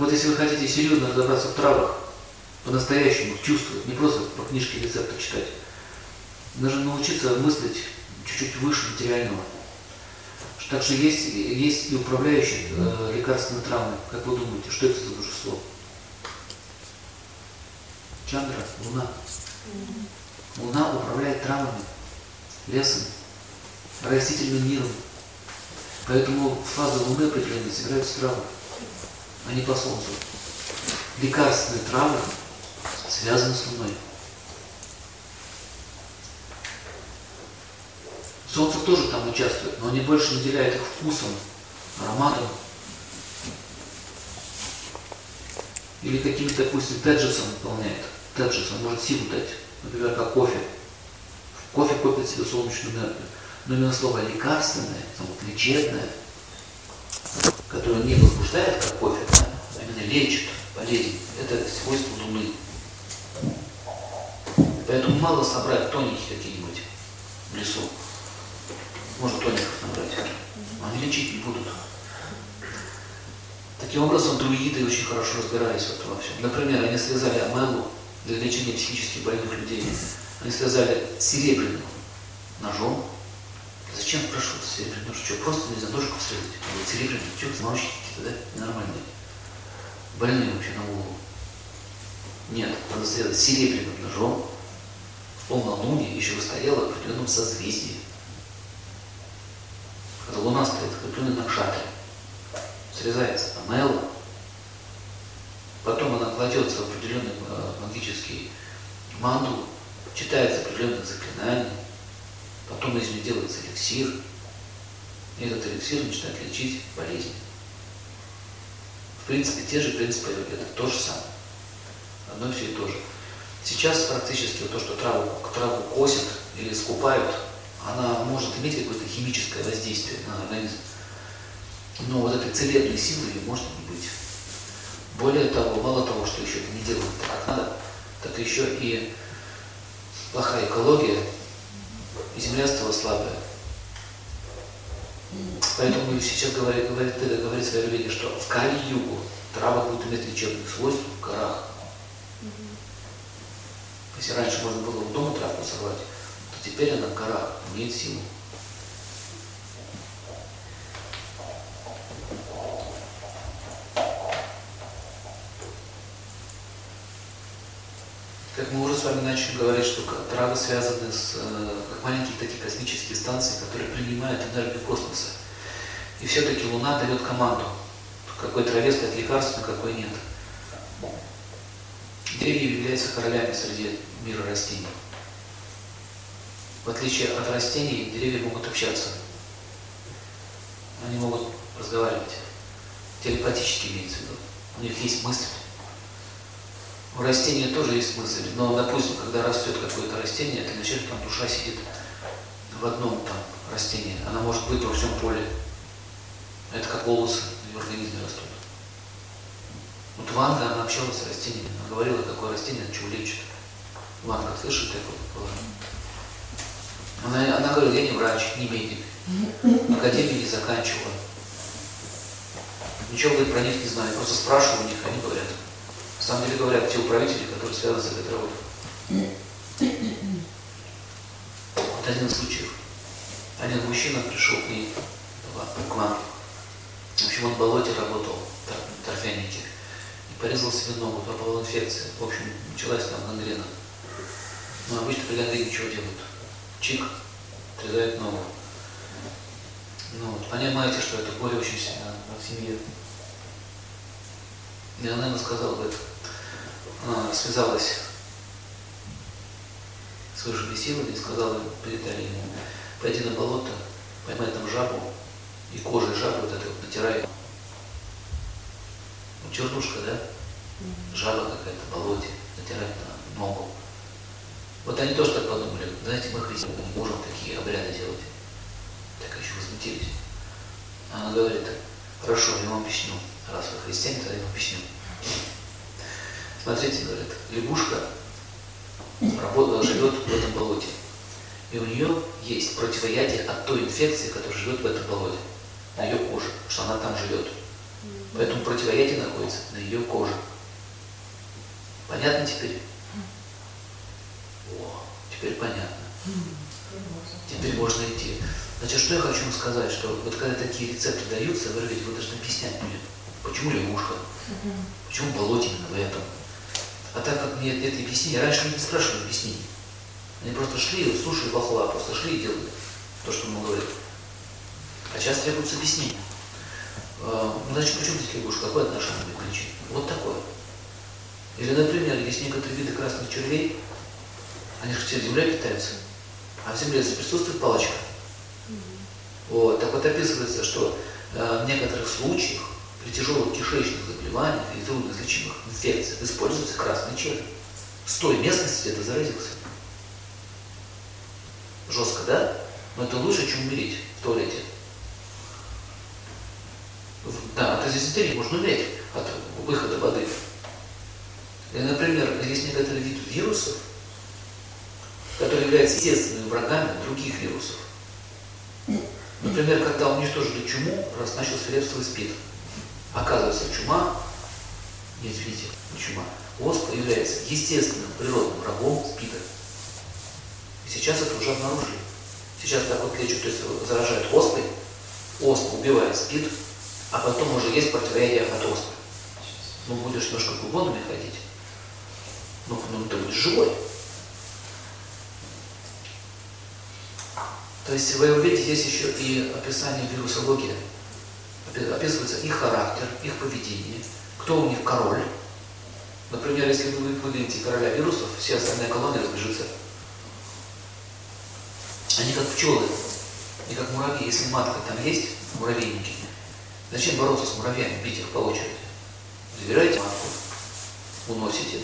вот если вы хотите серьезно разобраться в травах, по-настоящему чувствовать, не просто по книжке рецепта читать, нужно научиться мыслить чуть-чуть выше материального. Так что есть, есть и управляющие э, лекарственные травмы. Как вы думаете, что это за божество? Чандра, Луна. Луна управляет травами, лесом, растительным миром. Поэтому фазы Луны определенные собираются травы, а не по Солнцу. Лекарственные травы связаны с Луной. Солнце тоже там участвует, но они больше наделяют их вкусом, ароматом. Или каким-то, допустим, теджесом выполняет. Теджес, он может силу дать, например, как кофе. Кофе копит себе солнечную энергию. Но именно слово лекарственное, лечебное, которое не возбуждает, как кофе, лечит болезнь, это свойство Луны. Поэтому мало собрать тоненькие какие-нибудь в лесу. Можно тоников набрать. Они лечить не будут. Таким образом, друиды очень хорошо разбирались вот во всем. Например, они связали амелу для лечения психически больных людей. Они связали серебряным ножом. Зачем, спрашивают, серебряный нож? Что, просто нельзя ножку срезать? Серебряный, что, научки какие-то, да? Ненормальные. Больные вообще на голову. Нет, надо связать серебряным ножом. В полнолуние еще выстояло в определенном созвездии. Когда Луна стоит закрепленной на кшатре, срезается амела, потом она кладется в определенный э, магический мандул, читается определенное заклинание, потом из нее делается эликсир, и этот эликсир начинает лечить болезни. В принципе, те же принципы это то же самое. Одно все и то же. Сейчас практически то, что траву, траву косят или скупают, она может иметь какое-то химическое воздействие на организм. Но вот этой целебной силы ее может не быть. Более того, мало того, что еще не делают как надо, так еще и плохая экология, и земля стала слабая. Поэтому сейчас говорит, говорит, говорит в Аюрведе, что в Кали-Югу трава будет иметь лечебные свойства в горах. Если раньше можно было в дома травку сорвать, Теперь она гора, имеет силу. Как мы уже с вами начали говорить, что травы связаны с э, как маленькие такие космические станции, которые принимают энергию космоса. И все-таки Луна дает команду, какой траве стать лекарством, какой нет. Деревья являются королями среди мира растений. В отличие от растений, деревья могут общаться. Они могут разговаривать. Телепатически имеется в виду. У них есть мысль. У растения тоже есть мысль. Но, допустим, когда растет какое-то растение, это начнет, там душа сидит в одном там растении. Она может быть во всем поле. Это как волосы в организме растут. Вот Ванга, она общалась с растениями. Она говорила, какое растение от чего лечит. Ванга, слышит такое? Она, она говорила, я не врач, не медик, академию не заканчивала. Ничего говорит, про них не знаю, просто спрашиваю у них, они говорят. Самом деле говорят те управители, которые связаны с этой. Вот один из случаев. Один мужчина пришел к ней, к маме. В общем, он в болоте работал, в торфянике. И порезал себе ногу, попала инфекция. В общем, началась там гангрена. Но ну, обычно при гангрене ничего делают чик, отрезает ногу. Ну, вот, понимаете, что это горе очень сильно в семье. И она ему сказала, говорит, связалась с высшими силами и сказала, передали ему, пойди на болото, поймай там жабу, и кожей жабы вот это вот натирай. Ну, чернушка, да? Жаба какая-то, болоте, натирать на ногу. Вот они тоже так подумали, знаете, мы христиане не можем такие обряды делать. Так еще возмутились. А она говорит, хорошо, я вам объясню. Раз вы христиане, тогда я вам объясню. Смотрите, говорит, лягушка работала, живет в этом болоте. И у нее есть противоядие от той инфекции, которая живет в этом болоте, на ее коже, что она там живет. Поэтому противоядие находится на ее коже. Понятно теперь? О, теперь понятно. Теперь можно идти. Значит, что я хочу вам сказать, что вот когда такие рецепты даются, вы говорите, вы должны объяснять мне, почему лягушка, почему болоть именно в этом. А так как нет, нет объяснения, раньше не спрашивали объяснений. Они просто шли, слушали бахла, просто шли и делали то, что ему говорят. А сейчас требуется объяснение. А, ну, значит, почему здесь лягушка? Какое отношение к лечению? Вот такое. Или, например, есть некоторые виды красных червей, они же все землей питаются, а в земле присутствует палочка. Вот. Так вот описывается, что э, в некоторых случаях при тяжелых кишечных заболеваниях и трудноизлечимых инфекциях используется красный червь. С той местности, где ты заразился. Жестко, да? Но это лучше, чем умереть в туалете. Да, от дизентерии можно умереть от выхода воды. И, например, есть некоторые виды вирусов, которые являются естественными врагами других вирусов. Например, когда уничтожили чуму, раз начал свирепствовать спид. Оказывается, чума, видите, не чума, оспа является естественным природным врагом спида. И сейчас это уже обнаружили. Сейчас так вот лечат, то есть заражают оспой, оспа убивает спид, а потом уже есть противоядие от оспы. Ну, будешь немножко глубонами ходить, ну, ну ты будешь живой. То есть вы увидите, здесь еще и описание вирусологии. Описывается их характер, их поведение, кто у них король. Например, если вы выделите короля вирусов, все остальные колонии разбежутся. Они как пчелы, не как муравьи. Если матка там есть, муравейники, зачем бороться с муравьями, бить их по очереди? Забираете матку, уносите,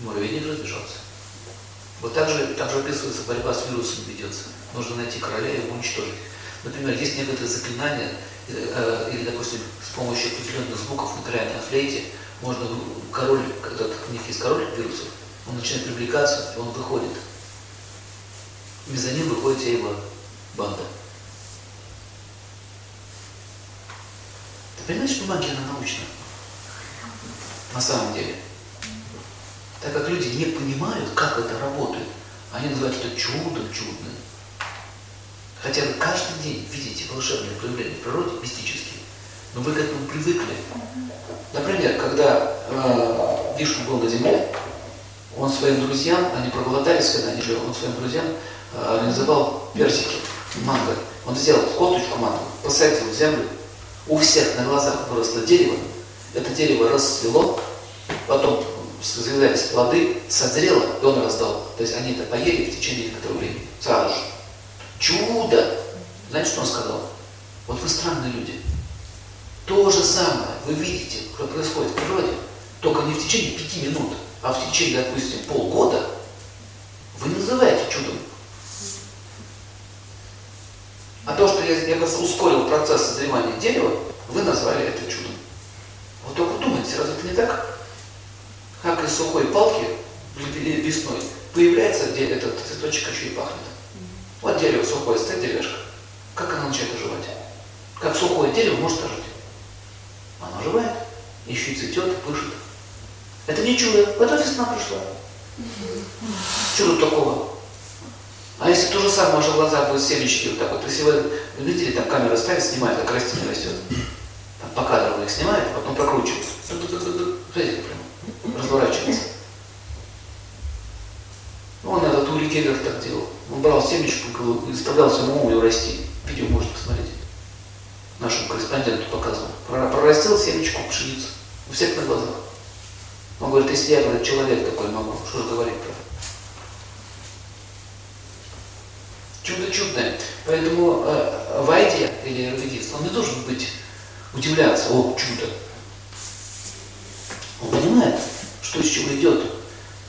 муравейник разбежался. Вот так же, так же описывается борьба с вирусом ведется. Нужно найти короля и его уничтожить. Например, есть некоторые заклинания, э, или, допустим, с помощью определенных звуков на крайней флейте можно король, когда у них есть король вирусов, он начинает привлекаться, и он выходит. Ним выходит вся его банда. Ты понимаешь, что магия, она научна? На самом деле. Так как люди не понимают, как это работает, они называют это чудом чудным. Хотя вы каждый день видите волшебные проявления в природе, мистические, но вы к этому привыкли. Например, когда э, Вишну был на земле, он своим друзьям, они проголодались, когда они жили, он своим друзьям э, организовал персики, манго. Он сделал коточку манго, посадил в землю, у всех на глазах выросло дерево, это дерево расцвело, потом завязались плоды, созрело, и он раздал. То есть они это поели в течение некоторого времени, сразу же. Чудо! Знаете, что он сказал? Вот вы странные люди. То же самое вы видите, что происходит в природе, только не в течение пяти минут, а в течение, допустим, полгода, вы называете чудом. А то, что я, я ускорил процесс созревания дерева, вы назвали это чудом. Вот только думайте, разве это не так? Как из сухой палки весной появляется где этот цветочек еще и пахнет. Вот дерево сухое, стоит деревяшка. Как оно начинает оживать? Как сухое дерево может ожить? Оно оживает, еще и цветет, пышет. Это не чудо, вот весна пришла. Чудо такого. А если то же самое, ваши глаза будут семечки вот так вот, если вы видели, там камера ставит, снимает, как растение растет. Там по кадрам их снимает, потом прокручивает. Смотрите, прям разворачивается. Он Гегер так делал. Он брал семечку и заставлял самому ее расти. Видео можете посмотреть. Нашему корреспонденту показывал. Прорастил семечку пшеницу. У всех на глазах. Он говорит, если я, говорит, человек такой могу, что же говорить про Чудо чудное. Поэтому э, Вайдия или раввинист, он не должен быть удивляться, о, чудо. Он понимает, что из чего идет.